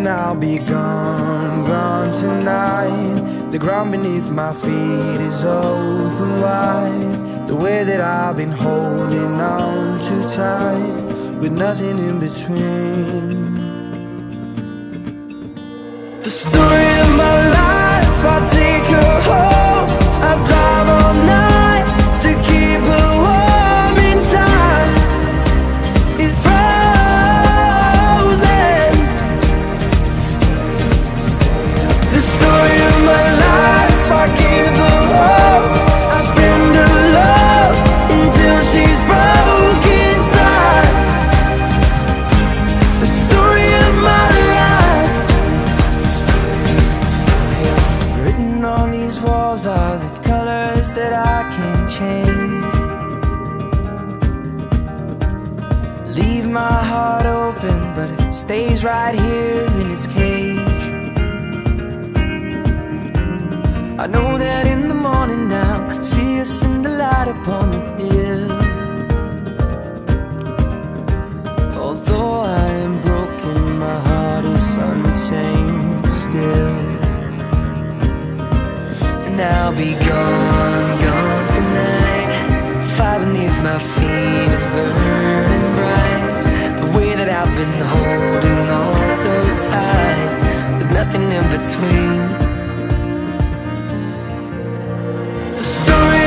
And I'll be gone, gone tonight. The ground beneath my feet is open wide. The way that I've been holding on too tight, with nothing in between. The story of my life, I take her home. I drive all night to keep her warm in time. It's frozen. These walls are the colors that I can't change. Leave my heart open, but it stays right here in its cage. I know that in the morning now, see us in the light upon the hill. Be gone, gone tonight. Fire beneath my feet is burning bright. The way that I've been holding on so tight, with nothing in between. The story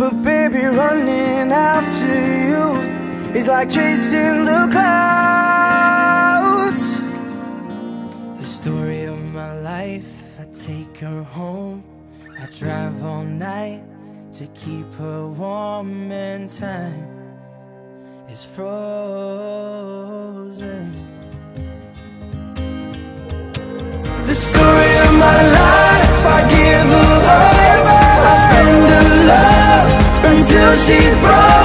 But baby, running after you is like chasing the clouds. The story of my life, I take her home. I drive all night to keep her warm and time is frozen. The story she's broke.